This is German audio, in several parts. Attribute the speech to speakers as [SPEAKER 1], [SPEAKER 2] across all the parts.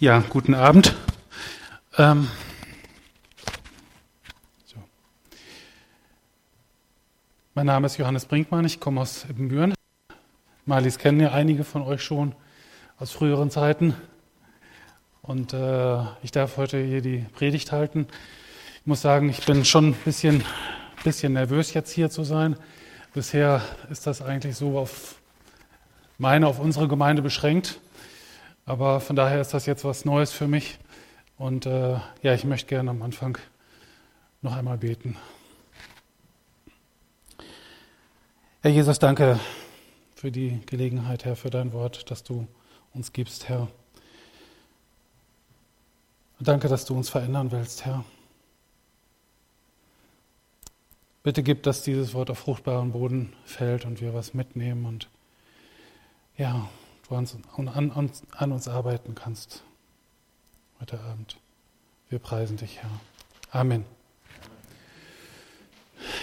[SPEAKER 1] Ja, guten Abend. Ähm, so. Mein Name ist Johannes Brinkmann, ich komme aus Ibbenbüren. Malis kennen ja einige von euch schon aus früheren Zeiten. Und äh, ich darf heute hier die Predigt halten. Ich muss sagen, ich bin schon ein bisschen, bisschen nervös, jetzt hier zu sein. Bisher ist das eigentlich so auf meine, auf unsere Gemeinde beschränkt. Aber von daher ist das jetzt was Neues für mich. Und äh, ja, ich möchte gerne am Anfang noch einmal beten. Herr Jesus, danke für die Gelegenheit, Herr, für dein Wort, das du uns gibst, Herr. Danke, dass du uns verändern willst, Herr. Bitte gib, dass dieses Wort auf fruchtbaren Boden fällt und wir was mitnehmen und ja, du an, an, an uns arbeiten kannst heute Abend. Wir preisen dich, Herr. Amen.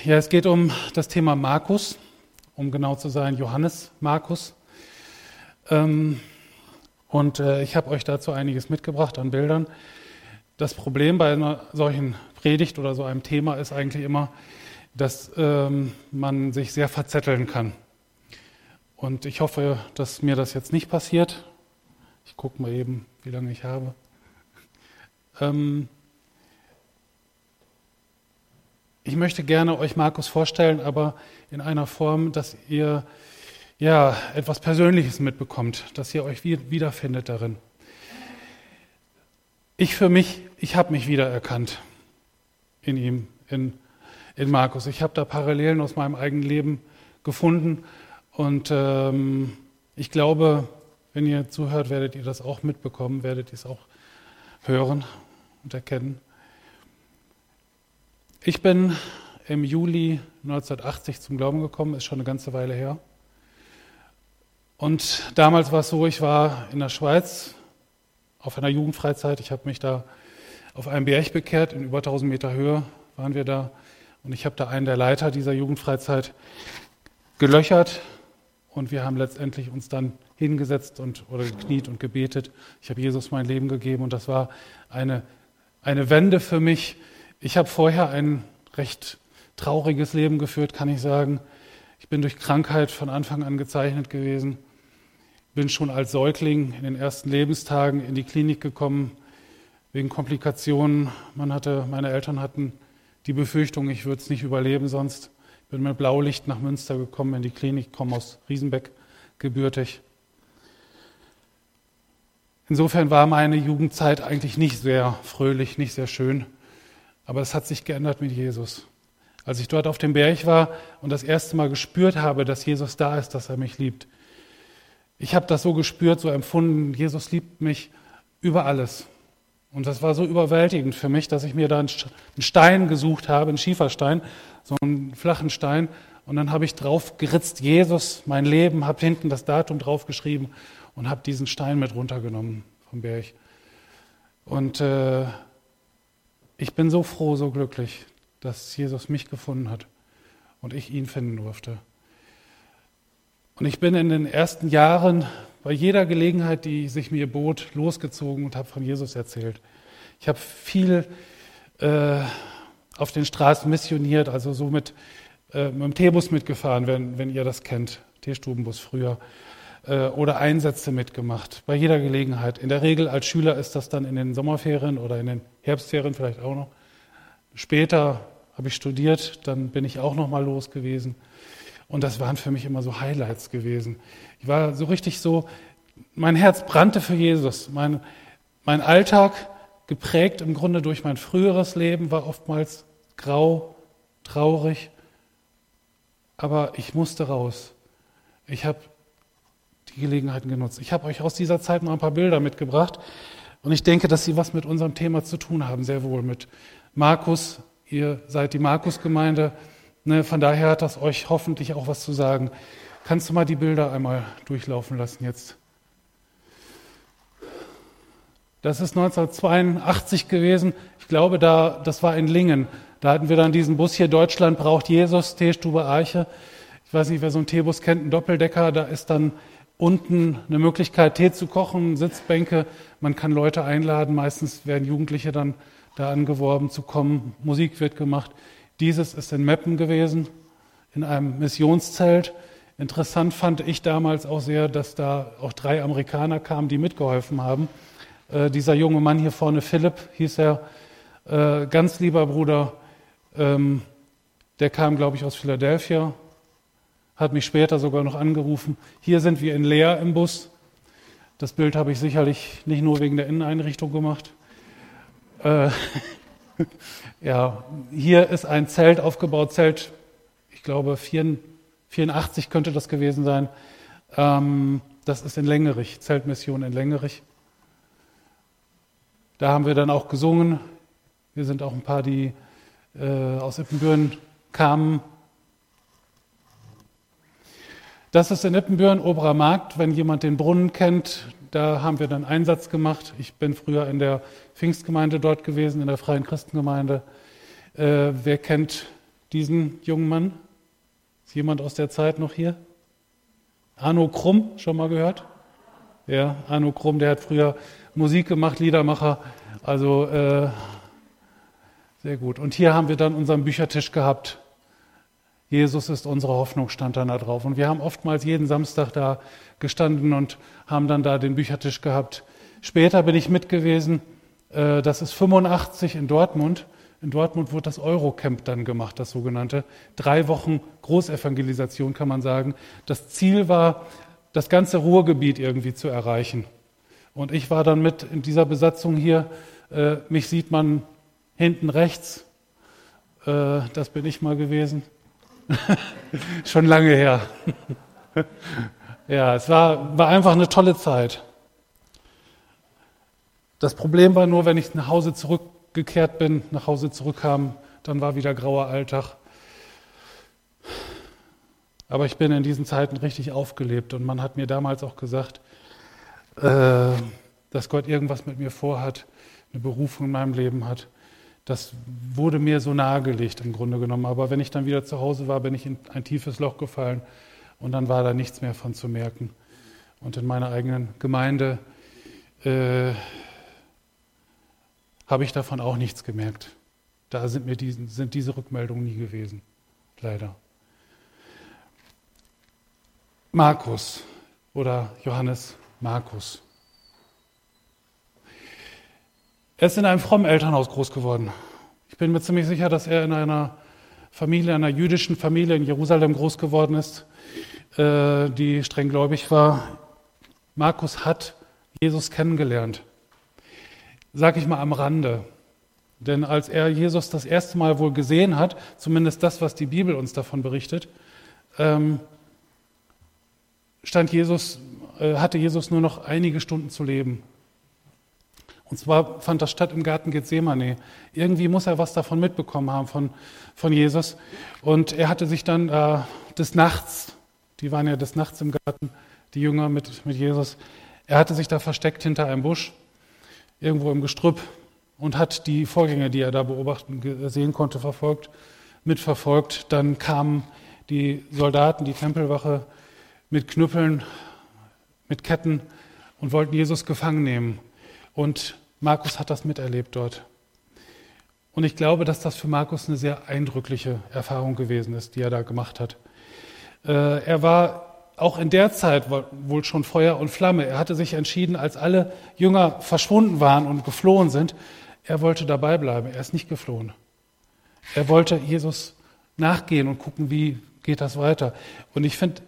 [SPEAKER 1] Ja, es geht um das Thema Markus, um genau zu sein, Johannes Markus. Ähm, und äh, ich habe euch dazu einiges mitgebracht an Bildern. Das Problem bei einer solchen Predigt oder so einem Thema ist eigentlich immer, dass ähm, man sich sehr verzetteln kann. Und ich hoffe, dass mir das jetzt nicht passiert. Ich gucke mal eben, wie lange ich habe. Ähm ich möchte gerne euch Markus vorstellen, aber in einer Form, dass ihr ja etwas Persönliches mitbekommt, dass ihr euch wiederfindet darin. Ich für mich, ich habe mich wiedererkannt in ihm, in, in Markus. Ich habe da Parallelen aus meinem eigenen Leben gefunden und ähm, ich glaube, wenn ihr zuhört, werdet ihr das auch mitbekommen, werdet ihr es auch hören und erkennen. Ich bin im Juli 1980 zum Glauben gekommen, ist schon eine ganze Weile her. Und damals war es so, ich war in der Schweiz auf einer Jugendfreizeit. Ich habe mich da auf einem Berg bekehrt, in über 1000 Meter Höhe waren wir da. Und ich habe da einen der Leiter dieser Jugendfreizeit gelöchert und wir haben letztendlich uns dann hingesetzt und, oder gekniet und gebetet. Ich habe Jesus mein Leben gegeben und das war eine, eine Wende für mich. Ich habe vorher ein recht trauriges Leben geführt, kann ich sagen. Ich bin durch Krankheit von Anfang an gezeichnet gewesen. Bin schon als Säugling in den ersten Lebenstagen in die Klinik gekommen wegen Komplikationen. Man hatte, meine Eltern hatten die Befürchtung, ich würde es nicht überleben sonst. Bin mit Blaulicht nach Münster gekommen in die Klinik, komme aus Riesenbeck gebürtig. Insofern war meine Jugendzeit eigentlich nicht sehr fröhlich, nicht sehr schön. Aber es hat sich geändert mit Jesus. Als ich dort auf dem Berg war und das erste Mal gespürt habe, dass Jesus da ist, dass er mich liebt. Ich habe das so gespürt, so empfunden, Jesus liebt mich über alles. Und das war so überwältigend für mich, dass ich mir da einen Stein gesucht habe, einen Schieferstein, so einen flachen Stein. Und dann habe ich drauf geritzt, Jesus, mein Leben, habe hinten das Datum draufgeschrieben und habe diesen Stein mit runtergenommen vom Berg. Und äh, ich bin so froh, so glücklich, dass Jesus mich gefunden hat und ich ihn finden durfte. Und ich bin in den ersten Jahren bei jeder Gelegenheit, die sich mir bot, losgezogen und habe von Jesus erzählt. Ich habe viel äh, auf den Straßen missioniert, also so mit, äh, mit dem Teebus mitgefahren, wenn, wenn ihr das kennt, Teestubenbus früher, äh, oder Einsätze mitgemacht, bei jeder Gelegenheit. In der Regel als Schüler ist das dann in den Sommerferien oder in den Herbstferien vielleicht auch noch. Später habe ich studiert, dann bin ich auch noch mal los gewesen. Und das waren für mich immer so Highlights gewesen. Ich war so richtig so, mein Herz brannte für Jesus. Mein, mein Alltag, geprägt im Grunde durch mein früheres Leben, war oftmals grau, traurig. Aber ich musste raus. Ich habe die Gelegenheiten genutzt. Ich habe euch aus dieser Zeit mal ein paar Bilder mitgebracht. Und ich denke, dass sie was mit unserem Thema zu tun haben, sehr wohl mit Markus. Ihr seid die Markus-Gemeinde. Ne, von daher hat das euch hoffentlich auch was zu sagen. Kannst du mal die Bilder einmal durchlaufen lassen jetzt? Das ist 1982 gewesen. Ich glaube, da, das war in Lingen. Da hatten wir dann diesen Bus hier, Deutschland braucht Jesus, Teestube Arche. Ich weiß nicht, wer so einen Teebus kennt, ein Doppeldecker. Da ist dann unten eine Möglichkeit, Tee zu kochen, Sitzbänke. Man kann Leute einladen. Meistens werden Jugendliche dann da angeworben zu kommen. Musik wird gemacht. Dieses ist in Meppen gewesen, in einem Missionszelt. Interessant fand ich damals auch sehr, dass da auch drei Amerikaner kamen, die mitgeholfen haben. Äh, dieser junge Mann hier vorne, Philipp, hieß er, äh, ganz lieber Bruder, ähm, der kam, glaube ich, aus Philadelphia, hat mich später sogar noch angerufen. Hier sind wir in Leer im Bus. Das Bild habe ich sicherlich nicht nur wegen der Inneneinrichtung gemacht. Äh, ja, hier ist ein Zelt aufgebaut, Zelt, ich glaube 84 könnte das gewesen sein. Ähm, das ist in Längerich, Zeltmission in Längerich. Da haben wir dann auch gesungen. Wir sind auch ein paar, die äh, aus Ippenbüren kamen. Das ist in Ippenbüren, Oberer Markt. Wenn jemand den Brunnen kennt, da haben wir dann Einsatz gemacht. Ich bin früher in der Pfingstgemeinde dort gewesen, in der Freien Christengemeinde. Äh, wer kennt diesen jungen Mann? Ist jemand aus der Zeit noch hier? Arno Krumm, schon mal gehört? Ja, Arno Krumm, der hat früher Musik gemacht, Liedermacher. Also äh, sehr gut. Und hier haben wir dann unseren Büchertisch gehabt. Jesus ist unsere Hoffnung, stand dann da drauf. Und wir haben oftmals jeden Samstag da gestanden und haben dann da den Büchertisch gehabt. Später bin ich mit gewesen. Äh, das ist 85 in Dortmund. In Dortmund wurde das Eurocamp dann gemacht, das sogenannte. Drei Wochen Großevangelisation kann man sagen. Das Ziel war, das ganze Ruhrgebiet irgendwie zu erreichen. Und ich war dann mit in dieser Besatzung hier. Äh, mich sieht man hinten rechts. Äh, das bin ich mal gewesen. Schon lange her. ja, es war, war einfach eine tolle Zeit. Das Problem war nur, wenn ich nach Hause zurückgekehrt bin, nach Hause zurückkam, dann war wieder grauer Alltag. Aber ich bin in diesen Zeiten richtig aufgelebt und man hat mir damals auch gesagt, äh, dass Gott irgendwas mit mir vorhat, eine Berufung in meinem Leben hat. Das wurde mir so nahegelegt im Grunde genommen. Aber wenn ich dann wieder zu Hause war, bin ich in ein tiefes Loch gefallen und dann war da nichts mehr von zu merken. Und in meiner eigenen Gemeinde äh, habe ich davon auch nichts gemerkt. Da sind mir die, sind diese Rückmeldungen nie gewesen, leider. Markus oder Johannes Markus. Er ist in einem frommen Elternhaus groß geworden. Ich bin mir ziemlich sicher, dass er in einer Familie, einer jüdischen Familie in Jerusalem groß geworden ist, äh, die streng gläubig war. Markus hat Jesus kennengelernt. Sag ich mal am Rande. Denn als er Jesus das erste Mal wohl gesehen hat, zumindest das, was die Bibel uns davon berichtet, ähm, stand Jesus, äh, hatte Jesus nur noch einige Stunden zu leben. Und zwar fand das statt im Garten Gethsemane. Irgendwie muss er was davon mitbekommen haben von, von Jesus. Und er hatte sich dann äh, des Nachts, die waren ja des Nachts im Garten, die Jünger mit, mit Jesus, er hatte sich da versteckt hinter einem Busch, irgendwo im Gestrüpp und hat die Vorgänge, die er da beobachten, sehen konnte, verfolgt, mitverfolgt. Dann kamen die Soldaten, die Tempelwache, mit Knüppeln, mit Ketten und wollten Jesus gefangen nehmen. Und Markus hat das miterlebt dort. Und ich glaube, dass das für Markus eine sehr eindrückliche Erfahrung gewesen ist, die er da gemacht hat. Äh, er war auch in der Zeit wohl schon Feuer und Flamme. Er hatte sich entschieden, als alle Jünger verschwunden waren und geflohen sind, er wollte dabei bleiben. Er ist nicht geflohen. Er wollte Jesus nachgehen und gucken, wie geht das weiter. Und ich finde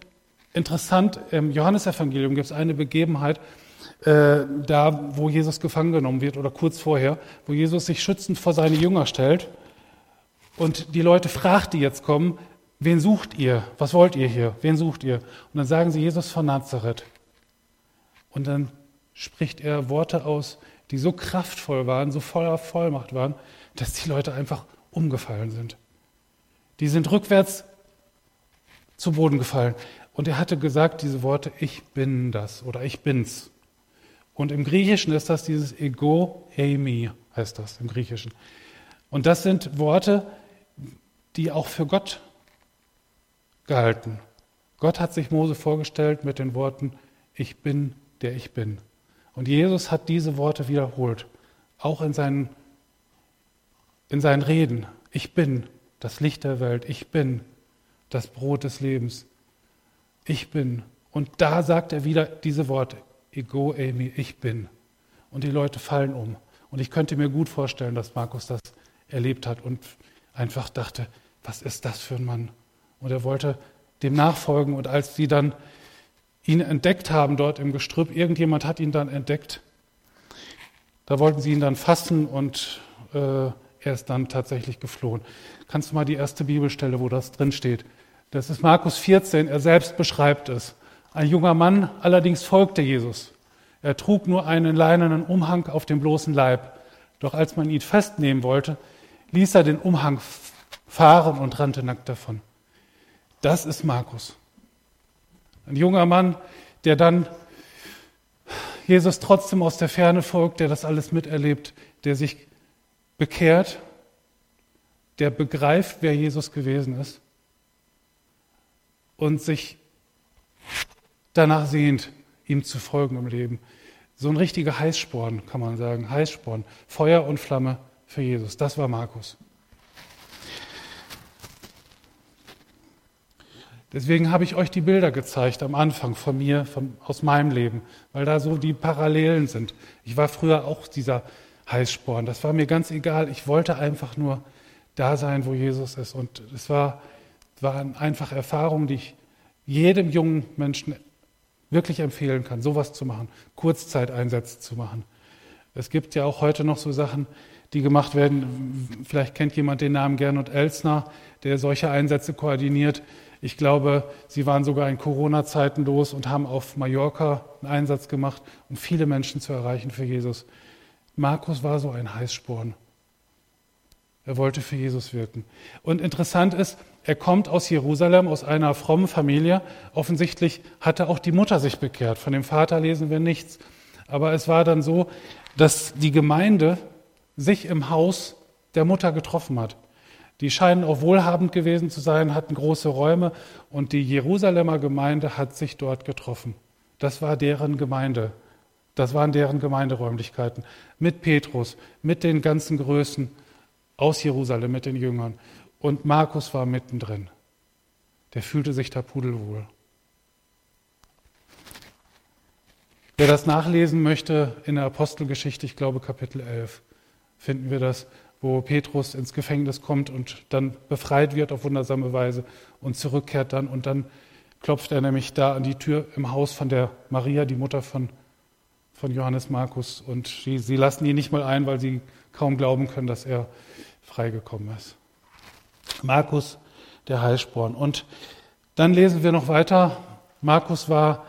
[SPEAKER 1] Interessant, im Johannesevangelium gibt es eine Begebenheit, äh, da wo Jesus gefangen genommen wird oder kurz vorher, wo Jesus sich schützend vor seine Jünger stellt und die Leute fragt, die jetzt kommen, wen sucht ihr? Was wollt ihr hier? Wen sucht ihr? Und dann sagen sie Jesus von Nazareth. Und dann spricht er Worte aus, die so kraftvoll waren, so voller Vollmacht waren, dass die Leute einfach umgefallen sind. Die sind rückwärts zu Boden gefallen. Und er hatte gesagt diese Worte, ich bin das oder ich bin's. Und im Griechischen ist das dieses Ego eimi, heißt das im Griechischen. Und das sind Worte, die auch für Gott gehalten. Gott hat sich Mose vorgestellt mit den Worten, ich bin, der ich bin. Und Jesus hat diese Worte wiederholt, auch in seinen, in seinen Reden. Ich bin das Licht der Welt, ich bin das Brot des Lebens, ich bin. Und da sagt er wieder diese Worte, Ego, Amy, ich bin. Und die Leute fallen um. Und ich könnte mir gut vorstellen, dass Markus das erlebt hat und einfach dachte, was ist das für ein Mann? Und er wollte dem nachfolgen. Und als sie dann ihn entdeckt haben dort im Gestrüpp, irgendjemand hat ihn dann entdeckt, da wollten sie ihn dann fassen und äh, er ist dann tatsächlich geflohen. Kannst du mal die erste Bibelstelle, wo das drin steht? Das ist Markus 14, er selbst beschreibt es. Ein junger Mann allerdings folgte Jesus. Er trug nur einen leinenen Umhang auf dem bloßen Leib. Doch als man ihn festnehmen wollte, ließ er den Umhang fahren und rannte nackt davon. Das ist Markus. Ein junger Mann, der dann Jesus trotzdem aus der Ferne folgt, der das alles miterlebt, der sich bekehrt, der begreift, wer Jesus gewesen ist und sich danach sehnt, ihm zu folgen im Leben. So ein richtiger Heißsporn, kann man sagen. Heißsporn. Feuer und Flamme für Jesus. Das war Markus. Deswegen habe ich euch die Bilder gezeigt am Anfang von mir, von, aus meinem Leben, weil da so die Parallelen sind. Ich war früher auch dieser Heißsporn. Das war mir ganz egal. Ich wollte einfach nur da sein, wo Jesus ist. Und es war, waren einfach Erfahrungen, die ich jedem jungen Menschen wirklich empfehlen kann, sowas zu machen, Kurzzeiteinsätze zu machen. Es gibt ja auch heute noch so Sachen, die gemacht werden. Vielleicht kennt jemand den Namen Gernot Elsner, der solche Einsätze koordiniert. Ich glaube, sie waren sogar in Corona-Zeiten los und haben auf Mallorca einen Einsatz gemacht, um viele Menschen zu erreichen für Jesus. Markus war so ein Heißsporn. Er wollte für Jesus wirken. Und interessant ist, er kommt aus Jerusalem, aus einer frommen Familie. Offensichtlich hatte auch die Mutter sich bekehrt. Von dem Vater lesen wir nichts. Aber es war dann so, dass die Gemeinde sich im Haus der Mutter getroffen hat. Die scheinen auch wohlhabend gewesen zu sein, hatten große Räume und die Jerusalemer Gemeinde hat sich dort getroffen. Das war deren Gemeinde. Das waren deren Gemeinderäumlichkeiten. Mit Petrus, mit den ganzen Größen aus Jerusalem, mit den Jüngern. Und Markus war mittendrin. Der fühlte sich da pudelwohl. Wer das nachlesen möchte in der Apostelgeschichte, ich glaube Kapitel 11, finden wir das wo Petrus ins Gefängnis kommt und dann befreit wird auf wundersame Weise und zurückkehrt dann. Und dann klopft er nämlich da an die Tür im Haus von der Maria, die Mutter von, von Johannes Markus. Und sie, sie lassen ihn nicht mal ein, weil sie kaum glauben können, dass er freigekommen ist. Markus, der Heilsporn. Und dann lesen wir noch weiter. Markus war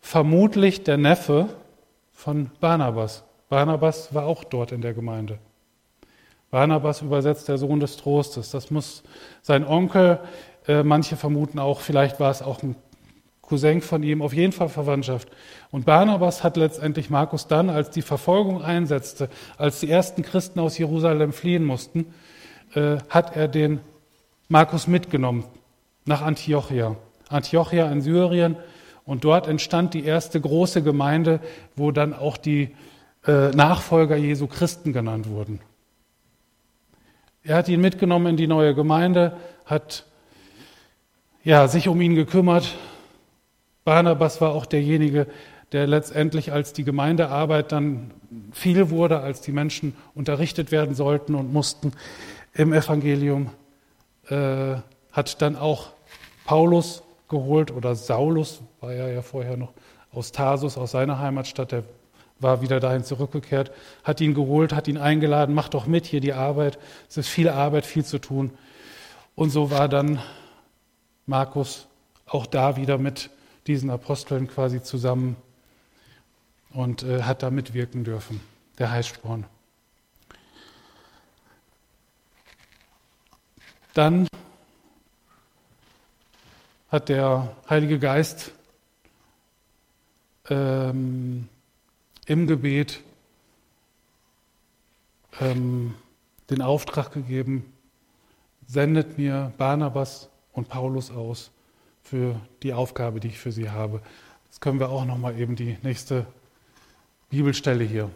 [SPEAKER 1] vermutlich der Neffe von Barnabas. Barnabas war auch dort in der Gemeinde. Barnabas übersetzt der Sohn des Trostes. Das muss sein Onkel, äh, manche vermuten auch, vielleicht war es auch ein Cousin von ihm, auf jeden Fall Verwandtschaft. Und Barnabas hat letztendlich Markus dann, als die Verfolgung einsetzte, als die ersten Christen aus Jerusalem fliehen mussten, äh, hat er den Markus mitgenommen nach Antiochia. Antiochia in Syrien. Und dort entstand die erste große Gemeinde, wo dann auch die äh, Nachfolger Jesu Christen genannt wurden. Er hat ihn mitgenommen in die neue Gemeinde, hat ja, sich um ihn gekümmert. Barnabas war auch derjenige, der letztendlich, als die Gemeindearbeit dann viel wurde, als die Menschen unterrichtet werden sollten und mussten im Evangelium, äh, hat dann auch Paulus geholt oder Saulus, war er ja vorher noch aus Tarsus, aus seiner Heimatstadt, der war wieder dahin zurückgekehrt, hat ihn geholt, hat ihn eingeladen, mach doch mit hier die Arbeit. Es ist viel Arbeit, viel zu tun. Und so war dann Markus auch da wieder mit diesen Aposteln quasi zusammen und äh, hat da mitwirken dürfen, der Heißsporn. Dann hat der Heilige Geist ähm, im Gebet ähm, den Auftrag gegeben, sendet mir Barnabas und Paulus aus für die Aufgabe, die ich für sie habe. Jetzt können wir auch noch mal eben die nächste Bibelstelle hier.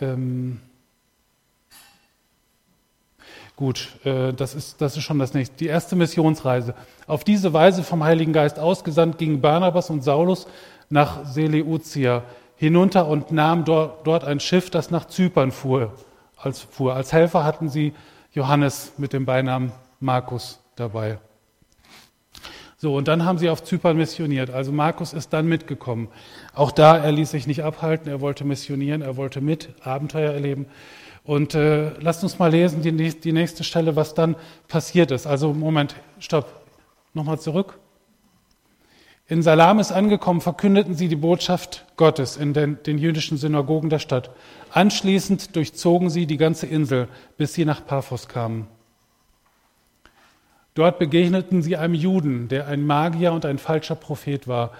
[SPEAKER 1] Ähm Gut, äh, das, ist, das ist schon das nächste. Die erste Missionsreise. Auf diese Weise vom Heiligen Geist ausgesandt gingen Barnabas und Saulus nach Seleucia hinunter und nahmen dort, dort ein Schiff, das nach Zypern fuhr als, fuhr. Als Helfer hatten sie Johannes mit dem Beinamen Markus dabei. So, und dann haben sie auf Zypern missioniert. Also Markus ist dann mitgekommen. Auch da, er ließ sich nicht abhalten, er wollte missionieren, er wollte mit Abenteuer erleben. Und äh, lasst uns mal lesen, die, die nächste Stelle, was dann passiert ist. Also Moment, stopp, nochmal zurück. In Salamis angekommen, verkündeten sie die Botschaft Gottes in den, den, jüdischen Synagogen der Stadt. Anschließend durchzogen sie die ganze Insel, bis sie nach Paphos kamen. Dort begegneten sie einem Juden, der ein Magier und ein falscher Prophet war.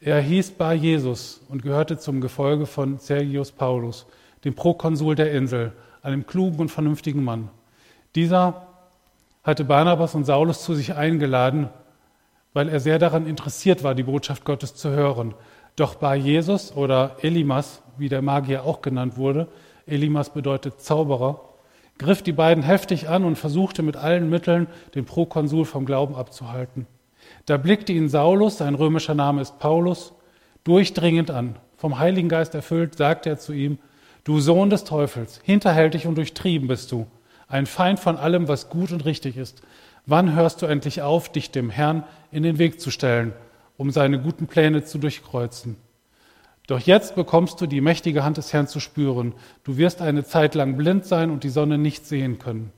[SPEAKER 1] Er hieß Bar Jesus und gehörte zum Gefolge von Sergius Paulus, dem Prokonsul der Insel einem klugen und vernünftigen Mann. Dieser hatte Barnabas und Saulus zu sich eingeladen, weil er sehr daran interessiert war, die Botschaft Gottes zu hören. Doch bei Jesus oder Elimas, wie der Magier auch genannt wurde, Elimas bedeutet Zauberer, griff die beiden heftig an und versuchte mit allen Mitteln, den Prokonsul vom Glauben abzuhalten. Da blickte ihn Saulus, sein römischer Name ist Paulus, durchdringend an. Vom Heiligen Geist erfüllt, sagte er zu ihm, Du Sohn des Teufels, hinterhältig und durchtrieben bist du, ein Feind von allem, was gut und richtig ist. Wann hörst du endlich auf, dich dem Herrn in den Weg zu stellen, um seine guten Pläne zu durchkreuzen? Doch jetzt bekommst du die mächtige Hand des Herrn zu spüren. Du wirst eine Zeit lang blind sein und die Sonne nicht sehen können.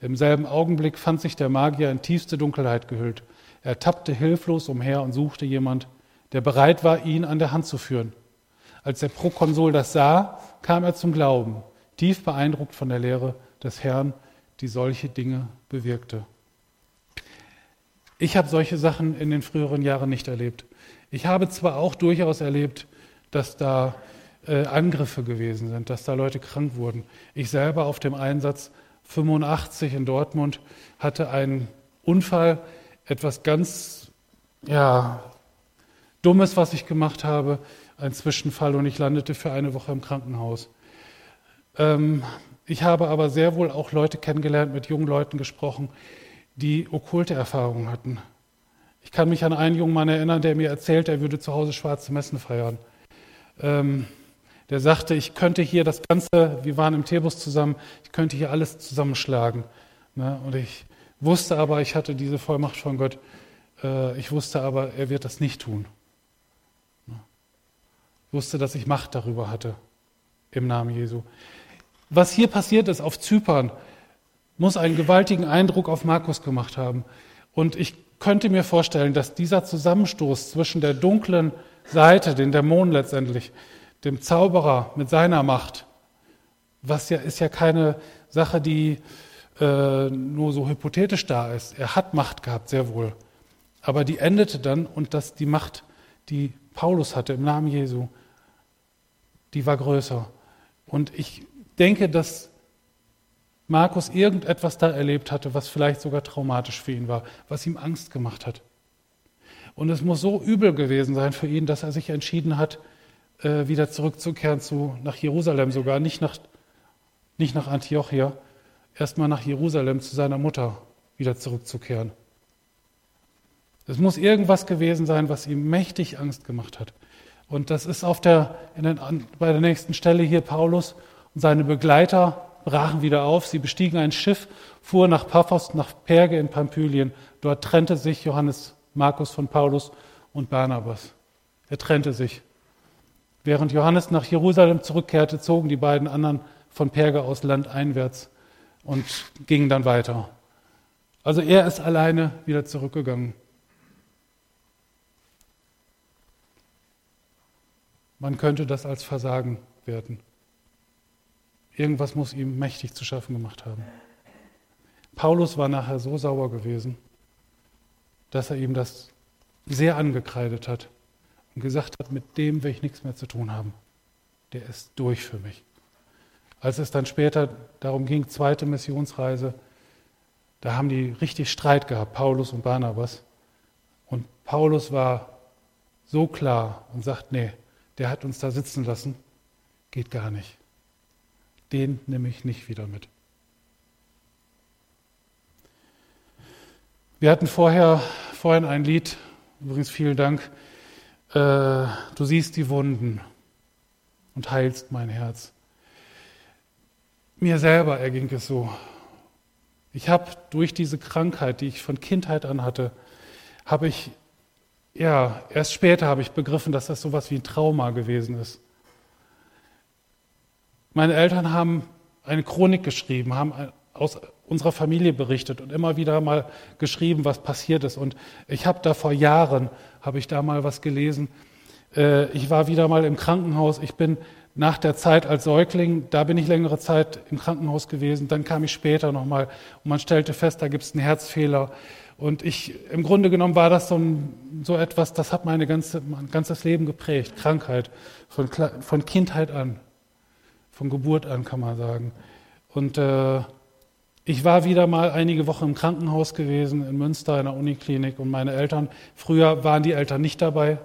[SPEAKER 1] Im selben Augenblick fand sich der Magier in tiefste Dunkelheit gehüllt. Er tappte hilflos umher und suchte jemand, der bereit war, ihn an der Hand zu führen. Als der Prokonsul das sah, kam er zum Glauben, tief beeindruckt von der Lehre des Herrn, die solche Dinge bewirkte. Ich habe solche Sachen in den früheren Jahren nicht erlebt. Ich habe zwar auch durchaus erlebt, dass da äh, Angriffe gewesen sind, dass da Leute krank wurden. Ich selber auf dem Einsatz 85 in Dortmund hatte einen Unfall, etwas ganz ja, Dummes, was ich gemacht habe ein Zwischenfall und ich landete für eine Woche im Krankenhaus. Ähm, ich habe aber sehr wohl auch Leute kennengelernt, mit jungen Leuten gesprochen, die okkulte Erfahrungen hatten. Ich kann mich an einen jungen Mann erinnern, der mir erzählt, er würde zu Hause schwarze Messen feiern. Ähm, der sagte, ich könnte hier das Ganze, wir waren im Teebus zusammen, ich könnte hier alles zusammenschlagen. Ne? Und ich wusste aber, ich hatte diese Vollmacht von Gott, äh, ich wusste aber, er wird das nicht tun wusste, dass ich Macht darüber hatte im Namen Jesu. Was hier passiert ist auf Zypern, muss einen gewaltigen Eindruck auf Markus gemacht haben. Und ich könnte mir vorstellen, dass dieser Zusammenstoß zwischen der dunklen Seite, den Dämonen letztendlich, dem Zauberer mit seiner Macht, was ja ist ja keine Sache, die äh, nur so hypothetisch da ist. Er hat Macht gehabt, sehr wohl. Aber die endete dann und dass die Macht, die Paulus hatte im Namen Jesu, die war größer. Und ich denke, dass Markus irgendetwas da erlebt hatte, was vielleicht sogar traumatisch für ihn war, was ihm Angst gemacht hat. Und es muss so übel gewesen sein für ihn, dass er sich entschieden hat, äh, wieder zurückzukehren zu, nach Jerusalem sogar, nicht nach, nicht nach Antiochia, erstmal nach Jerusalem zu seiner Mutter wieder zurückzukehren. Es muss irgendwas gewesen sein, was ihm mächtig Angst gemacht hat. Und das ist auf der, den, bei der nächsten Stelle hier Paulus und seine Begleiter brachen wieder auf. Sie bestiegen ein Schiff, fuhren nach Paphos, nach Perge in Pamphylien. Dort trennte sich Johannes Markus von Paulus und Barnabas. Er trennte sich. Während Johannes nach Jerusalem zurückkehrte, zogen die beiden anderen von Perge aus landeinwärts und gingen dann weiter. Also er ist alleine wieder zurückgegangen. Man könnte das als Versagen werten. Irgendwas muss ihm mächtig zu schaffen gemacht haben. Paulus war nachher so sauer gewesen, dass er ihm das sehr angekreidet hat und gesagt hat, mit dem will ich nichts mehr zu tun haben. Der ist durch für mich. Als es dann später darum ging, zweite Missionsreise, da haben die richtig Streit gehabt, Paulus und Barnabas. Und Paulus war so klar und sagt, nee, der hat uns da sitzen lassen, geht gar nicht. Den nehme ich nicht wieder mit. Wir hatten vorher, vorhin ein Lied, übrigens vielen Dank, äh, du siehst die Wunden und heilst mein Herz. Mir selber erging es so. Ich habe durch diese Krankheit, die ich von Kindheit an hatte, habe ich, ja, erst später habe ich begriffen, dass das sowas wie ein Trauma gewesen ist. Meine Eltern haben eine Chronik geschrieben, haben aus unserer Familie berichtet und immer wieder mal geschrieben, was passiert ist. Und ich habe da vor Jahren, habe ich da mal was gelesen. Äh, ich war wieder mal im Krankenhaus. Ich bin nach der Zeit als Säugling, da bin ich längere Zeit im Krankenhaus gewesen. Dann kam ich später nochmal und man stellte fest, da gibt es einen Herzfehler. Und ich, im Grunde genommen war das so, ein, so etwas, das hat meine ganze, mein ganzes Leben geprägt. Krankheit, von, von Kindheit an, von Geburt an kann man sagen. Und äh, ich war wieder mal einige Wochen im Krankenhaus gewesen, in Münster, in der Uniklinik. Und meine Eltern, früher waren die Eltern nicht dabei.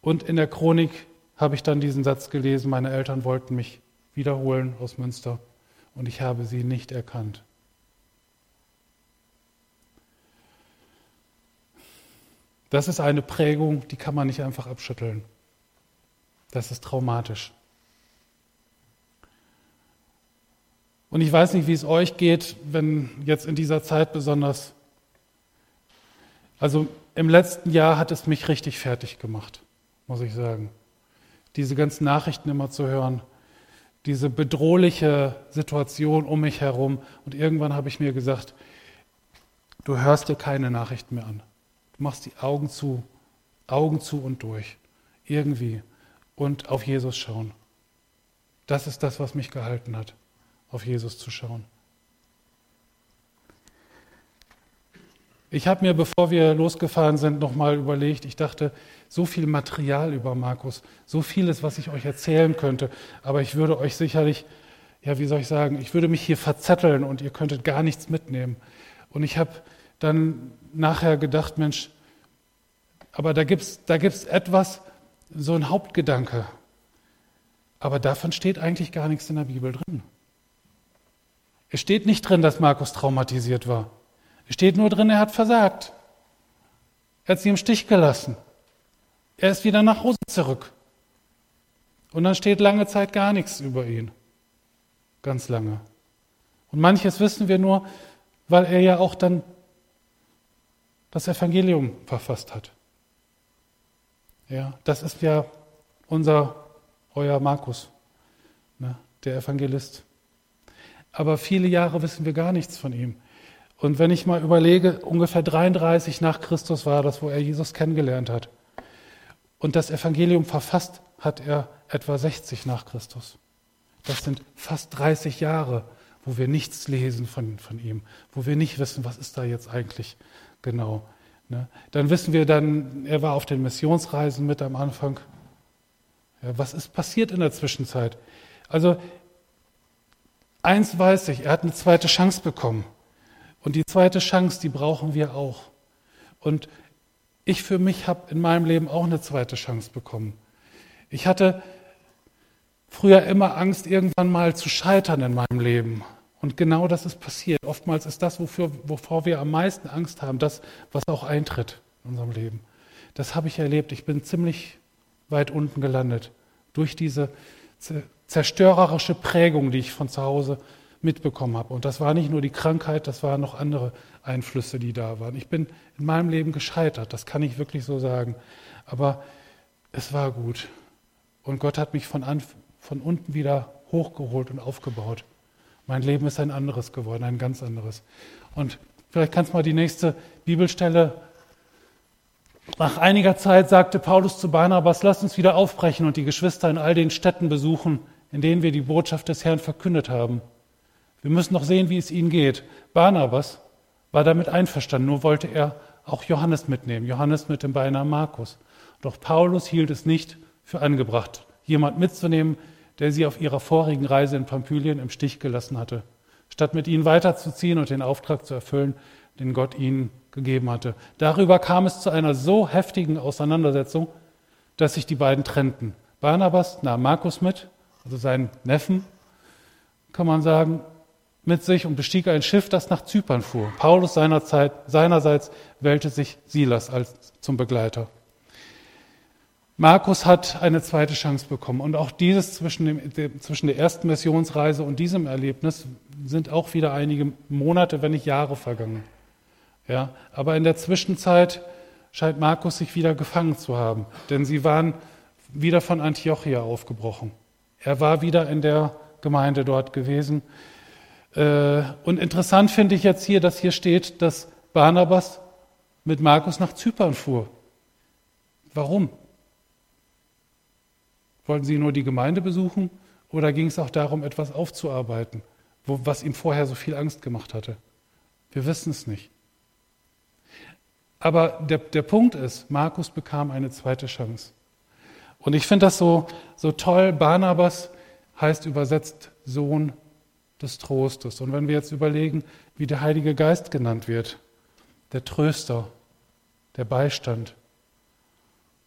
[SPEAKER 1] Und in der Chronik habe ich dann diesen Satz gelesen, meine Eltern wollten mich wiederholen aus Münster und ich habe sie nicht erkannt. Das ist eine Prägung, die kann man nicht einfach abschütteln. Das ist traumatisch. Und ich weiß nicht, wie es euch geht, wenn jetzt in dieser Zeit besonders. Also im letzten Jahr hat es mich richtig fertig gemacht, muss ich sagen diese ganzen Nachrichten immer zu hören, diese bedrohliche Situation um mich herum. Und irgendwann habe ich mir gesagt, du hörst dir keine Nachrichten mehr an. Machst die Augen zu, Augen zu und durch. Irgendwie. Und auf Jesus schauen. Das ist das, was mich gehalten hat, auf Jesus zu schauen. Ich habe mir, bevor wir losgefahren sind, nochmal überlegt, ich dachte, so viel Material über Markus, so vieles, was ich euch erzählen könnte, aber ich würde euch sicherlich, ja, wie soll ich sagen, ich würde mich hier verzetteln und ihr könntet gar nichts mitnehmen. Und ich habe dann nachher gedacht, Mensch, aber da gibt es da gibt's etwas, so ein Hauptgedanke. Aber davon steht eigentlich gar nichts in der Bibel drin. Es steht nicht drin, dass Markus traumatisiert war. Es steht nur drin, er hat versagt. Er hat sie im Stich gelassen. Er ist wieder nach Hause zurück. Und dann steht lange Zeit gar nichts über ihn. Ganz lange. Und manches wissen wir nur, weil er ja auch dann das Evangelium verfasst hat. Ja, das ist ja unser, euer Markus, ne, der Evangelist. Aber viele Jahre wissen wir gar nichts von ihm. Und wenn ich mal überlege, ungefähr 33 nach Christus war das, wo er Jesus kennengelernt hat. Und das Evangelium verfasst hat er etwa 60 nach Christus. Das sind fast 30 Jahre, wo wir nichts lesen von, von ihm, wo wir nicht wissen, was ist da jetzt eigentlich genau. Ne? Dann wissen wir dann, er war auf den Missionsreisen mit am Anfang. Ja, was ist passiert in der Zwischenzeit? Also eins weiß ich, er hat eine zweite Chance bekommen. Und die zweite Chance, die brauchen wir auch. Und ich für mich habe in meinem Leben auch eine zweite Chance bekommen. Ich hatte früher immer Angst, irgendwann mal zu scheitern in meinem Leben. Und genau das ist passiert. Oftmals ist das, wofür, wovor wir am meisten Angst haben, das, was auch eintritt in unserem Leben. Das habe ich erlebt. Ich bin ziemlich weit unten gelandet durch diese zerstörerische Prägung, die ich von zu Hause mitbekommen habe. Und das war nicht nur die Krankheit, das waren noch andere Einflüsse, die da waren. Ich bin in meinem Leben gescheitert, das kann ich wirklich so sagen. Aber es war gut. Und Gott hat mich von, an, von unten wieder hochgeholt und aufgebaut. Mein Leben ist ein anderes geworden, ein ganz anderes. Und vielleicht kannst du mal die nächste Bibelstelle. Nach einiger Zeit sagte Paulus zu Barnabas, lass uns wieder aufbrechen und die Geschwister in all den Städten besuchen, in denen wir die Botschaft des Herrn verkündet haben. Wir müssen noch sehen, wie es ihnen geht. Barnabas war damit einverstanden, nur wollte er auch Johannes mitnehmen, Johannes mit dem Beinamen Markus. Doch Paulus hielt es nicht für angebracht, jemand mitzunehmen, der sie auf ihrer vorigen Reise in Pamphylien im Stich gelassen hatte. Statt mit ihnen weiterzuziehen und den Auftrag zu erfüllen, den Gott ihnen gegeben hatte. Darüber kam es zu einer so heftigen Auseinandersetzung, dass sich die beiden trennten. Barnabas nahm Markus mit, also seinen Neffen, kann man sagen, mit sich und bestieg ein Schiff, das nach Zypern fuhr. Paulus seinerzeit, seinerseits wählte sich Silas als zum Begleiter. Markus hat eine zweite Chance bekommen. Und auch dieses zwischen, dem, zwischen der ersten Missionsreise und diesem Erlebnis sind auch wieder einige Monate, wenn nicht Jahre vergangen. Ja, aber in der Zwischenzeit scheint Markus sich wieder gefangen zu haben, denn sie waren wieder von Antiochia aufgebrochen. Er war wieder in der Gemeinde dort gewesen. Äh, und interessant finde ich jetzt hier, dass hier steht, dass Barnabas mit Markus nach Zypern fuhr. Warum? Wollten Sie nur die Gemeinde besuchen oder ging es auch darum, etwas aufzuarbeiten, wo, was ihm vorher so viel Angst gemacht hatte? Wir wissen es nicht. Aber der, der Punkt ist, Markus bekam eine zweite Chance. Und ich finde das so, so toll. Barnabas heißt übersetzt Sohn des Trostes. Und wenn wir jetzt überlegen, wie der Heilige Geist genannt wird, der Tröster, der Beistand,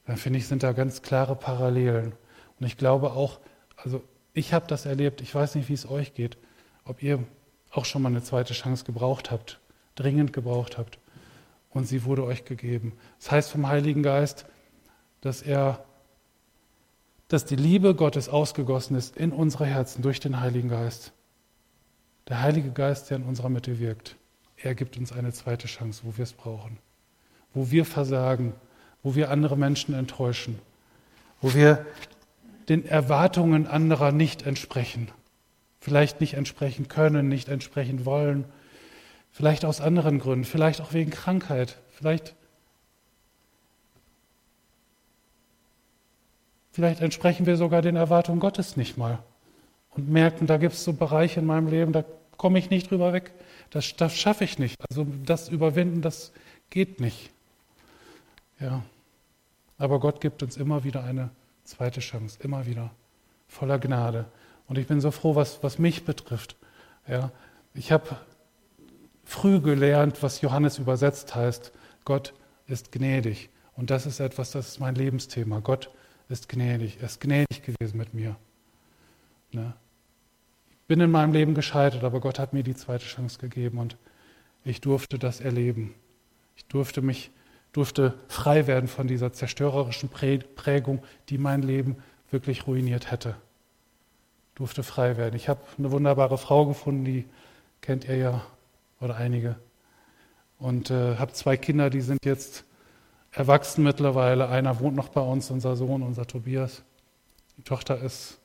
[SPEAKER 1] dann finde ich, sind da ganz klare Parallelen. Und ich glaube auch, also ich habe das erlebt, ich weiß nicht, wie es euch geht, ob ihr auch schon mal eine zweite Chance gebraucht habt, dringend gebraucht habt. Und sie wurde euch gegeben. Das heißt vom Heiligen Geist, dass er, dass die Liebe Gottes ausgegossen ist in unsere Herzen durch den Heiligen Geist. Der Heilige Geist, der in unserer Mitte wirkt, er gibt uns eine zweite Chance, wo wir es brauchen, wo wir versagen, wo wir andere Menschen enttäuschen, wo wir den Erwartungen anderer nicht entsprechen. Vielleicht nicht entsprechen können, nicht entsprechen wollen. Vielleicht aus anderen Gründen, vielleicht auch wegen Krankheit. Vielleicht, vielleicht entsprechen wir sogar den Erwartungen Gottes nicht mal und merken, da gibt es so Bereiche in meinem Leben, da komme ich nicht drüber weg. Das, das schaffe ich nicht. Also das Überwinden, das geht nicht. Ja. Aber Gott gibt uns immer wieder eine Zweite Chance, immer wieder, voller Gnade. Und ich bin so froh, was, was mich betrifft. Ja, ich habe früh gelernt, was Johannes übersetzt heißt, Gott ist gnädig. Und das ist etwas, das ist mein Lebensthema. Gott ist gnädig. Er ist gnädig gewesen mit mir. Ne? Ich bin in meinem Leben gescheitert, aber Gott hat mir die zweite Chance gegeben und ich durfte das erleben. Ich durfte mich durfte frei werden von dieser zerstörerischen Prägung, die mein Leben wirklich ruiniert hätte. Durfte frei werden. Ich habe eine wunderbare Frau gefunden, die kennt ihr ja oder einige. Und äh, habe zwei Kinder, die sind jetzt erwachsen mittlerweile. Einer wohnt noch bei uns, unser Sohn, unser Tobias. Die Tochter ist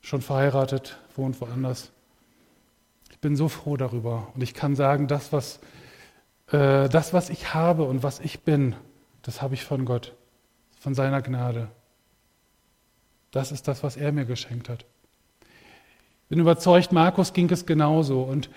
[SPEAKER 1] schon verheiratet, wohnt woanders. Ich bin so froh darüber. Und ich kann sagen, das, was äh, das, was ich habe und was ich bin, das habe ich von Gott, von seiner Gnade. Das ist das, was er mir geschenkt hat. Ich bin überzeugt, Markus ging es genauso. Und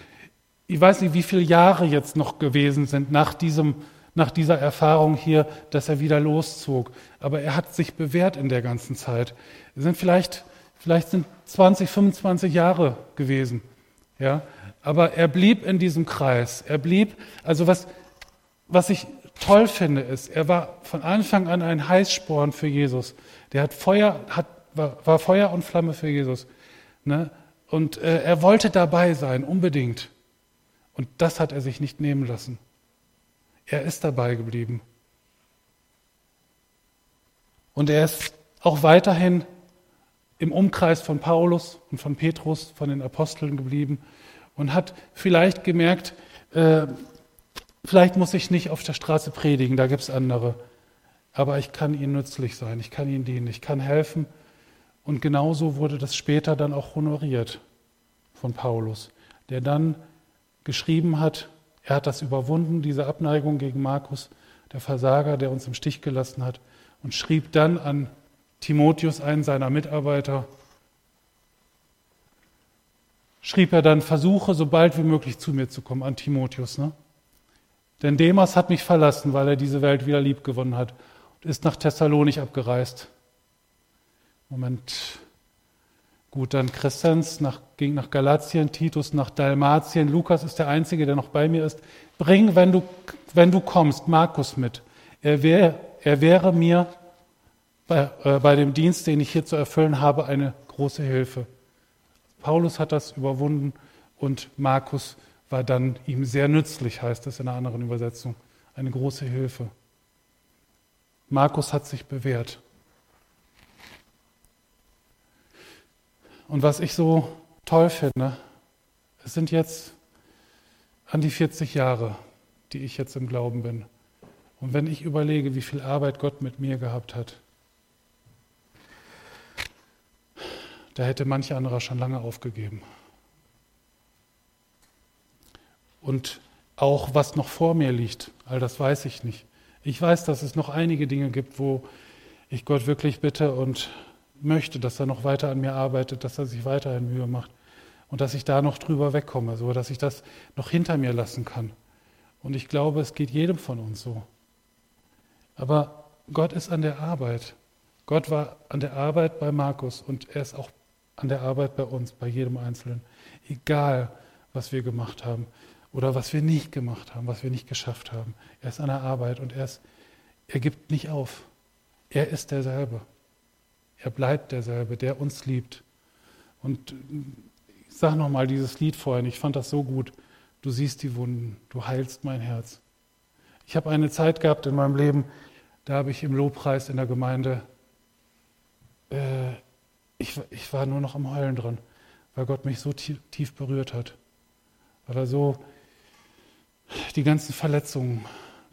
[SPEAKER 1] ich weiß nicht, wie viele Jahre jetzt noch gewesen sind nach, diesem, nach dieser Erfahrung hier, dass er wieder loszog. Aber er hat sich bewährt in der ganzen Zeit. Es sind vielleicht, vielleicht sind 20, 25 Jahre gewesen. Ja, aber er blieb in diesem Kreis. Er blieb, also was, was ich toll finde, ist, er war von Anfang an ein Heißsporn für Jesus. Der hat Feuer, hat, war, war Feuer und Flamme für Jesus. Ne? Und äh, er wollte dabei sein, unbedingt. Und das hat er sich nicht nehmen lassen. Er ist dabei geblieben. Und er ist auch weiterhin im Umkreis von Paulus und von Petrus, von den Aposteln geblieben und hat vielleicht gemerkt, äh, vielleicht muss ich nicht auf der Straße predigen, da gibt es andere. Aber ich kann ihnen nützlich sein, ich kann ihnen dienen, ich kann helfen. Und genauso wurde das später dann auch honoriert von Paulus, der dann geschrieben hat, er hat das überwunden, diese Abneigung gegen Markus, der Versager, der uns im Stich gelassen hat, und schrieb dann an Timotheus, einen seiner Mitarbeiter, schrieb er dann, versuche so bald wie möglich zu mir zu kommen, an Timotheus. Ne? Denn Demas hat mich verlassen, weil er diese Welt wieder lieb gewonnen hat und ist nach Thessalonik abgereist. Moment. Gut, dann Crescens nach, ging nach Galatien, Titus nach Dalmatien, Lukas ist der Einzige, der noch bei mir ist. Bring, wenn du, wenn du kommst, Markus mit. Er, wär, er wäre mir bei, äh, bei dem Dienst, den ich hier zu erfüllen habe, eine große Hilfe. Paulus hat das überwunden und Markus war dann ihm sehr nützlich, heißt es in einer anderen Übersetzung. Eine große Hilfe. Markus hat sich bewährt. Und was ich so toll finde, es sind jetzt an die 40 Jahre, die ich jetzt im Glauben bin. Und wenn ich überlege, wie viel Arbeit Gott mit mir gehabt hat, da hätte manch anderer schon lange aufgegeben. Und auch was noch vor mir liegt, all das weiß ich nicht. Ich weiß, dass es noch einige Dinge gibt, wo ich Gott wirklich bitte und möchte, dass er noch weiter an mir arbeitet, dass er sich weiterhin Mühe macht und dass ich da noch drüber wegkomme, so dass ich das noch hinter mir lassen kann. Und ich glaube, es geht jedem von uns so. Aber Gott ist an der Arbeit. Gott war an der Arbeit bei Markus und er ist auch an der Arbeit bei uns, bei jedem Einzelnen. Egal, was wir gemacht haben oder was wir nicht gemacht haben, was wir nicht geschafft haben. Er ist an der Arbeit und er, ist, er gibt nicht auf. Er ist derselbe. Er bleibt derselbe, der uns liebt. Und ich sage nochmal dieses Lied vorhin, ich fand das so gut. Du siehst die Wunden, du heilst mein Herz. Ich habe eine Zeit gehabt in meinem Leben, da habe ich im Lobpreis in der Gemeinde, äh, ich, ich war nur noch am Heulen dran, weil Gott mich so tief, tief berührt hat. Weil er so die ganzen Verletzungen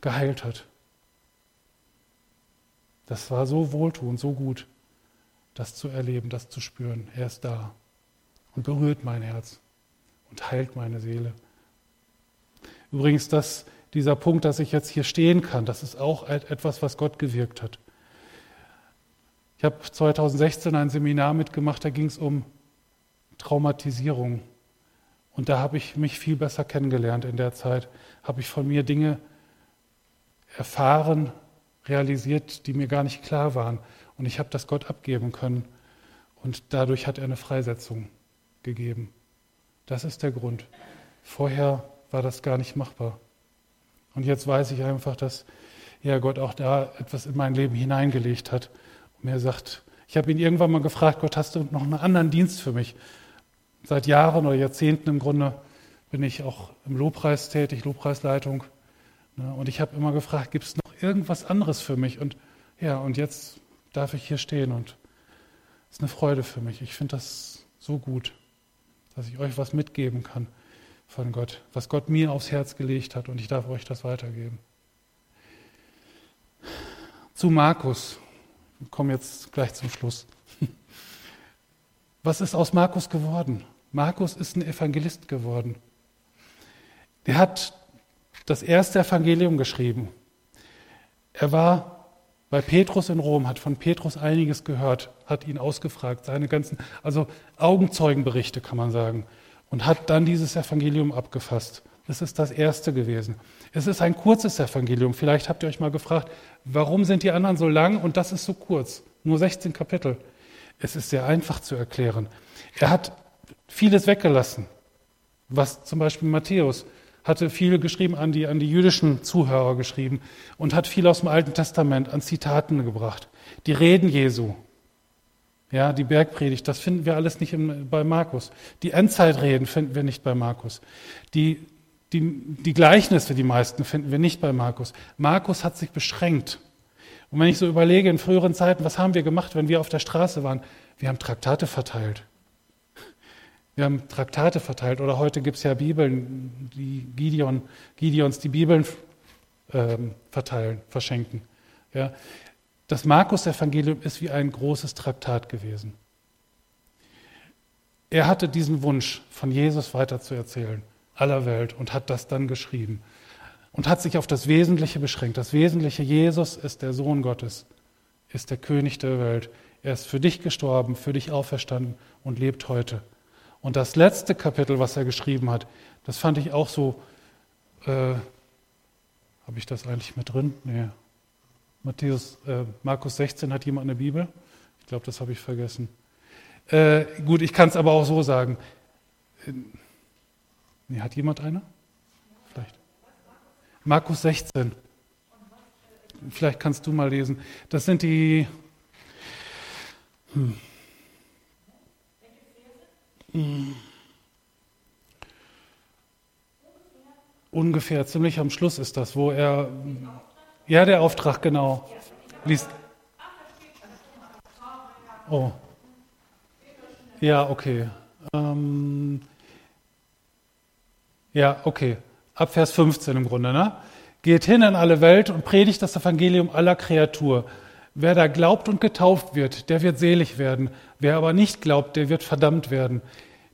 [SPEAKER 1] geheilt hat. Das war so wohltuend, so gut das zu erleben, das zu spüren. Er ist da und berührt mein Herz und heilt meine Seele. Übrigens, das, dieser Punkt, dass ich jetzt hier stehen kann, das ist auch etwas, was Gott gewirkt hat. Ich habe 2016 ein Seminar mitgemacht, da ging es um Traumatisierung. Und da habe ich mich viel besser kennengelernt in der Zeit. Habe ich von mir Dinge erfahren, realisiert, die mir gar nicht klar waren. Und ich habe das Gott abgeben können. Und dadurch hat er eine Freisetzung gegeben. Das ist der Grund. Vorher war das gar nicht machbar. Und jetzt weiß ich einfach, dass ja, Gott auch da etwas in mein Leben hineingelegt hat. Und mir sagt, ich habe ihn irgendwann mal gefragt, Gott, hast du noch einen anderen Dienst für mich? Seit Jahren oder Jahrzehnten im Grunde bin ich auch im Lobpreis tätig, Lobpreisleitung. Ne, und ich habe immer gefragt, gibt es noch irgendwas anderes für mich? Und ja, und jetzt darf ich hier stehen und es ist eine Freude für mich. Ich finde das so gut, dass ich euch was mitgeben kann von Gott, was Gott mir aufs Herz gelegt hat und ich darf euch das weitergeben. Zu Markus, ich komme jetzt gleich zum Schluss. Was ist aus Markus geworden? Markus ist ein Evangelist geworden. Der hat das erste Evangelium geschrieben. Er war bei Petrus in Rom, hat von Petrus einiges gehört, hat ihn ausgefragt, seine ganzen, also Augenzeugenberichte kann man sagen, und hat dann dieses Evangelium abgefasst. Das ist das erste gewesen. Es ist ein kurzes Evangelium. Vielleicht habt ihr euch mal gefragt, warum sind die anderen so lang und das ist so kurz? Nur 16 Kapitel. Es ist sehr einfach zu erklären. Er hat vieles weggelassen, was zum Beispiel Matthäus hatte viel geschrieben an die, an die jüdischen Zuhörer geschrieben und hat viel aus dem Alten Testament an Zitaten gebracht. Die Reden Jesu, ja, die Bergpredigt, das finden wir alles nicht im, bei Markus. Die Endzeitreden finden wir nicht bei Markus. Die, die, die Gleichnisse, die meisten, finden wir nicht bei Markus. Markus hat sich beschränkt. Und wenn ich so überlege, in früheren Zeiten, was haben wir gemacht, wenn wir auf der Straße waren? Wir haben Traktate verteilt. Wir haben Traktate verteilt oder heute gibt es ja Bibeln, die Gideon, Gideons die Bibeln ähm, verteilen, verschenken. Ja. Das Markus-Evangelium ist wie ein großes Traktat gewesen. Er hatte diesen Wunsch, von Jesus weiterzuerzählen, aller Welt, und hat das dann geschrieben. Und hat sich auf das Wesentliche beschränkt. Das Wesentliche, Jesus ist der Sohn Gottes, ist der König der Welt. Er ist für dich gestorben, für dich auferstanden und lebt heute. Und das letzte Kapitel, was er geschrieben hat, das fand ich auch so, äh, habe ich das eigentlich mit drin? Nee. Matthäus, äh, Markus 16 hat jemand eine Bibel? Ich glaube, das habe ich vergessen. Äh, gut, ich kann es aber auch so sagen. Nee, hat jemand eine? Vielleicht. Markus 16. Vielleicht kannst du mal lesen. Das sind die. Hm. Ungefähr, ziemlich am Schluss ist das, wo er. Ja, der Auftrag, genau. Liest. Oh. Ja, okay. Ähm, ja, okay. Ab Vers 15 im Grunde, ne? Geht hin in alle Welt und predigt das Evangelium aller Kreatur. Wer da glaubt und getauft wird, der wird selig werden. Wer aber nicht glaubt, der wird verdammt werden.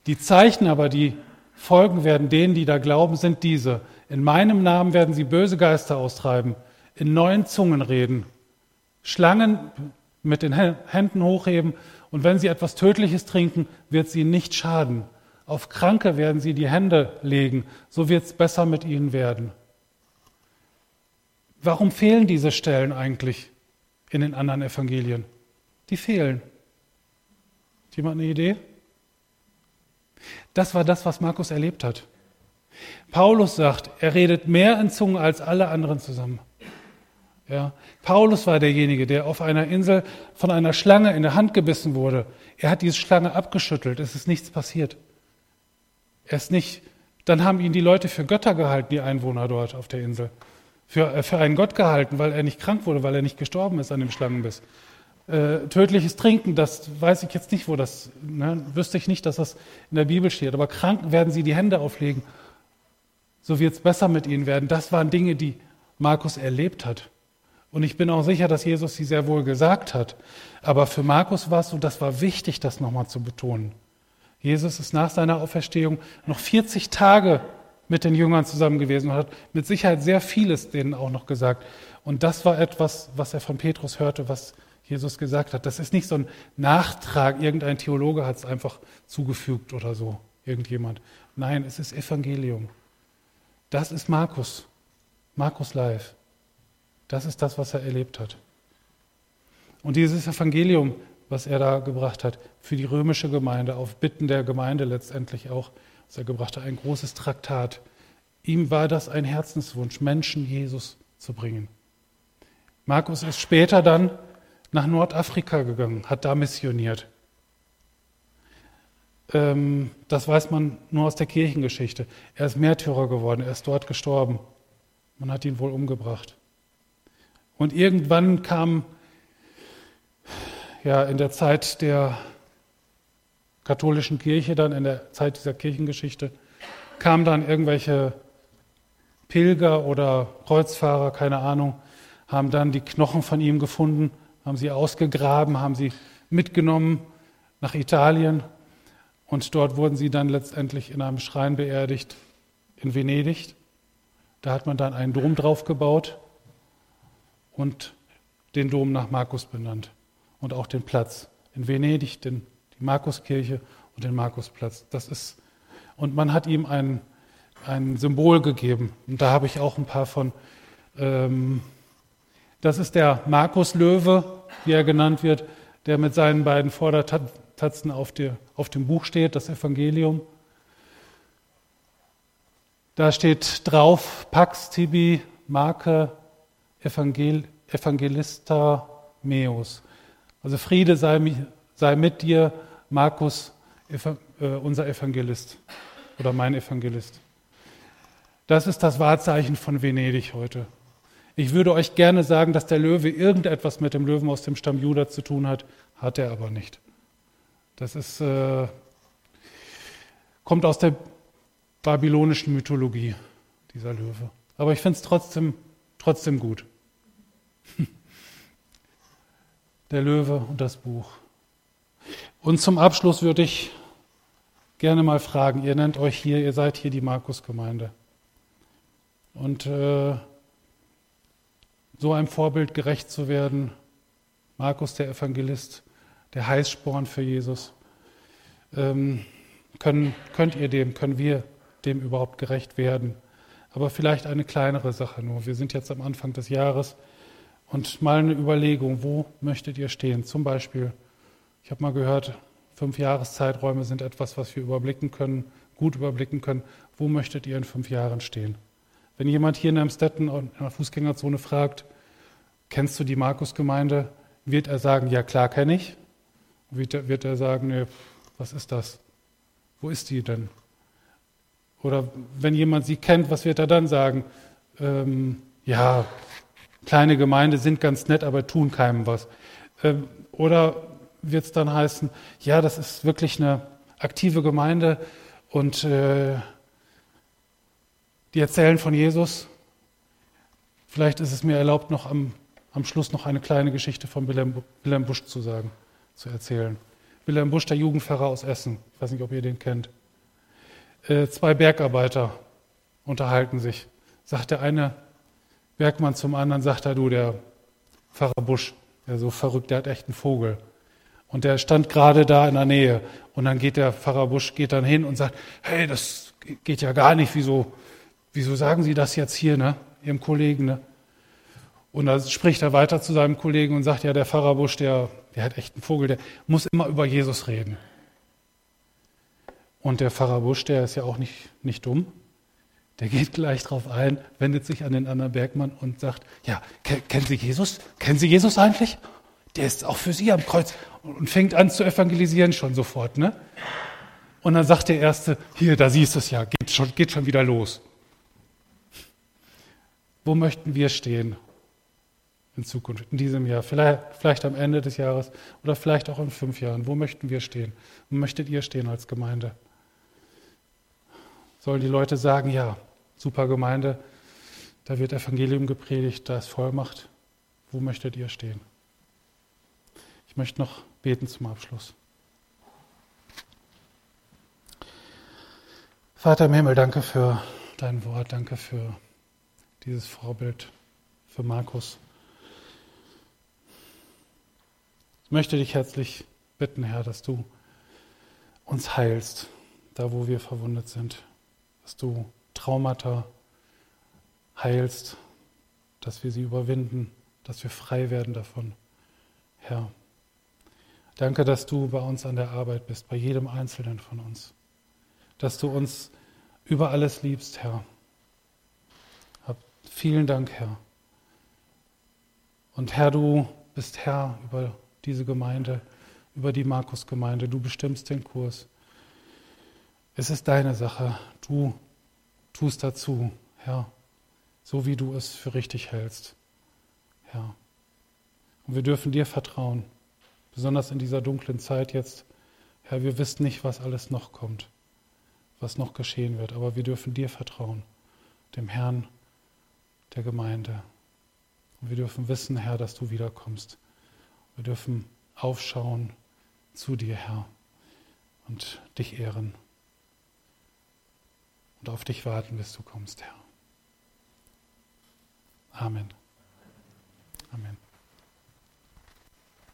[SPEAKER 1] Die Zeichen aber, die folgen werden denen, die da glauben, sind diese. In meinem Namen werden sie böse Geister austreiben, in neuen Zungen reden, Schlangen mit den Händen hochheben und wenn sie etwas Tödliches trinken, wird sie nicht schaden. Auf Kranke werden sie die Hände legen, so wird es besser mit ihnen werden. Warum fehlen diese Stellen eigentlich in den anderen Evangelien? Die fehlen. Hat jemand eine Idee? Das war das, was Markus erlebt hat. Paulus sagt, er redet mehr in Zungen als alle anderen zusammen. Ja. Paulus war derjenige, der auf einer Insel von einer Schlange in der Hand gebissen wurde. Er hat diese Schlange abgeschüttelt, es ist nichts passiert. Er ist nicht, dann haben ihn die Leute für Götter gehalten, die Einwohner dort auf der Insel. Für, äh, für einen Gott gehalten, weil er nicht krank wurde, weil er nicht gestorben ist an dem Schlangenbiss. Äh, tödliches Trinken, das weiß ich jetzt nicht, wo das, ne, wüsste ich nicht, dass das in der Bibel steht. Aber Kranken werden sie die Hände auflegen, so wird es besser mit ihnen werden. Das waren Dinge, die Markus erlebt hat. Und ich bin auch sicher, dass Jesus sie sehr wohl gesagt hat. Aber für Markus war es so, das war wichtig, das nochmal zu betonen. Jesus ist nach seiner Auferstehung noch 40 Tage mit den Jüngern zusammen gewesen und hat mit Sicherheit sehr vieles denen auch noch gesagt. Und das war etwas, was er von Petrus hörte, was Jesus gesagt hat. Das ist nicht so ein Nachtrag, irgendein Theologe hat es einfach zugefügt oder so, irgendjemand. Nein, es ist Evangelium. Das ist Markus, Markus Live. Das ist das, was er erlebt hat. Und dieses Evangelium, was er da gebracht hat, für die römische Gemeinde, auf Bitten der Gemeinde letztendlich auch, was er gebracht hat, ein großes Traktat. Ihm war das ein Herzenswunsch, Menschen Jesus zu bringen. Markus ist später dann nach Nordafrika gegangen, hat da missioniert. Ähm, das weiß man nur aus der Kirchengeschichte. Er ist Märtyrer geworden, er ist dort gestorben. Man hat ihn wohl umgebracht. Und irgendwann kam ja in der Zeit der katholischen Kirche, dann in der Zeit dieser Kirchengeschichte, kamen dann irgendwelche Pilger oder Kreuzfahrer, keine Ahnung, haben dann die Knochen von ihm gefunden, haben sie ausgegraben, haben sie mitgenommen nach Italien und dort wurden sie dann letztendlich in einem Schrein beerdigt in Venedig. Da hat man dann einen Dom drauf gebaut und den Dom nach Markus benannt und auch den Platz in Venedig, den, die Markuskirche und den Markusplatz. Das ist und man hat ihm ein, ein Symbol gegeben und da habe ich auch ein paar von. Ähm, das ist der Markuslöwe, wie er genannt wird, der mit seinen beiden Vordertatzen auf, der, auf dem Buch steht, das Evangelium. Da steht drauf Pax tibi Marke Evangel Evangelista meus. Also Friede sei, sei mit dir, Markus, äh, unser Evangelist oder mein Evangelist. Das ist das Wahrzeichen von Venedig heute. Ich würde euch gerne sagen, dass der Löwe irgendetwas mit dem Löwen aus dem Stamm Juda zu tun hat, hat er aber nicht. Das ist, äh, kommt aus der babylonischen Mythologie, dieser Löwe. Aber ich finde es trotzdem, trotzdem gut. Der Löwe und das Buch. Und zum Abschluss würde ich gerne mal fragen, ihr nennt euch hier, ihr seid hier die Markus-Gemeinde. Und äh, so einem Vorbild gerecht zu werden, Markus der Evangelist, der Heißsporn für Jesus, ähm, können, könnt ihr dem, können wir dem überhaupt gerecht werden? Aber vielleicht eine kleinere Sache nur. Wir sind jetzt am Anfang des Jahres. Und mal eine Überlegung, wo möchtet ihr stehen? Zum Beispiel, ich habe mal gehört Fünf Jahreszeiträume sind etwas, was wir überblicken können, gut überblicken können. Wo möchtet ihr in fünf Jahren stehen? Wenn jemand hier in Amstetten in der Fußgängerzone fragt, kennst du die Markusgemeinde, wird er sagen, ja klar kenne ich. Wird er, wird er sagen, nee, was ist das? Wo ist die denn? Oder wenn jemand sie kennt, was wird er dann sagen? Ähm, ja, kleine Gemeinde sind ganz nett, aber tun keinem was. Ähm, oder wird es dann heißen, ja, das ist wirklich eine aktive Gemeinde und äh, die erzählen von Jesus. Vielleicht ist es mir erlaubt, noch am, am Schluss noch eine kleine Geschichte von Wilhelm, Wilhelm Busch zu sagen, zu erzählen. Wilhelm Busch, der Jugendpfarrer aus Essen. Ich weiß nicht, ob ihr den kennt. Äh, zwei Bergarbeiter unterhalten sich. Sagt der eine Bergmann zum anderen, sagt er, du, der Pfarrer Busch, der so verrückt, der hat echt einen Vogel. Und der stand gerade da in der Nähe. Und dann geht der Pfarrer Busch geht dann hin und sagt, hey, das geht ja gar nicht. Wieso, wieso sagen Sie das jetzt hier, ne? Ihrem Kollegen, ne? Und da spricht er weiter zu seinem Kollegen und sagt, ja, der Pfarrer Busch, der, der hat echt einen Vogel, der muss immer über Jesus reden. Und der Pfarrer Busch, der ist ja auch nicht, nicht dumm. Der geht gleich drauf ein, wendet sich an den anderen Bergmann und sagt, ja, kennen Sie Jesus? Kennen Sie Jesus eigentlich? Der ist auch für Sie am Kreuz und fängt an zu evangelisieren schon sofort, ne? Und dann sagt der Erste, hier, da siehst du es ja, geht schon, geht schon wieder los. Wo möchten wir stehen in Zukunft, in diesem Jahr, vielleicht, vielleicht am Ende des Jahres oder vielleicht auch in fünf Jahren? Wo möchten wir stehen? Wo möchtet ihr stehen als Gemeinde? Sollen die Leute sagen, ja, super Gemeinde, da wird Evangelium gepredigt, da ist Vollmacht. Wo möchtet ihr stehen? Ich möchte noch beten zum Abschluss. Vater im Himmel, danke für dein Wort, danke für dieses Vorbild, für Markus. Ich möchte dich herzlich bitten, Herr, dass du uns heilst, da wo wir verwundet sind dass du Traumata heilst, dass wir sie überwinden, dass wir frei werden davon. Herr, danke, dass du bei uns an der Arbeit bist, bei jedem Einzelnen von uns, dass du uns über alles liebst, Herr. Vielen Dank, Herr. Und Herr, du bist Herr über diese Gemeinde, über die Markus-Gemeinde. Du bestimmst den Kurs. Es ist deine Sache. Du tust dazu, Herr, so wie du es für richtig hältst, Herr. Und wir dürfen dir vertrauen, besonders in dieser dunklen Zeit jetzt. Herr, wir wissen nicht, was alles noch kommt, was noch geschehen wird, aber wir dürfen dir vertrauen, dem Herrn der Gemeinde. Und wir dürfen wissen, Herr, dass du wiederkommst. Wir dürfen aufschauen zu dir, Herr, und dich ehren und auf dich warten, bis du kommst, Herr. Amen. Amen.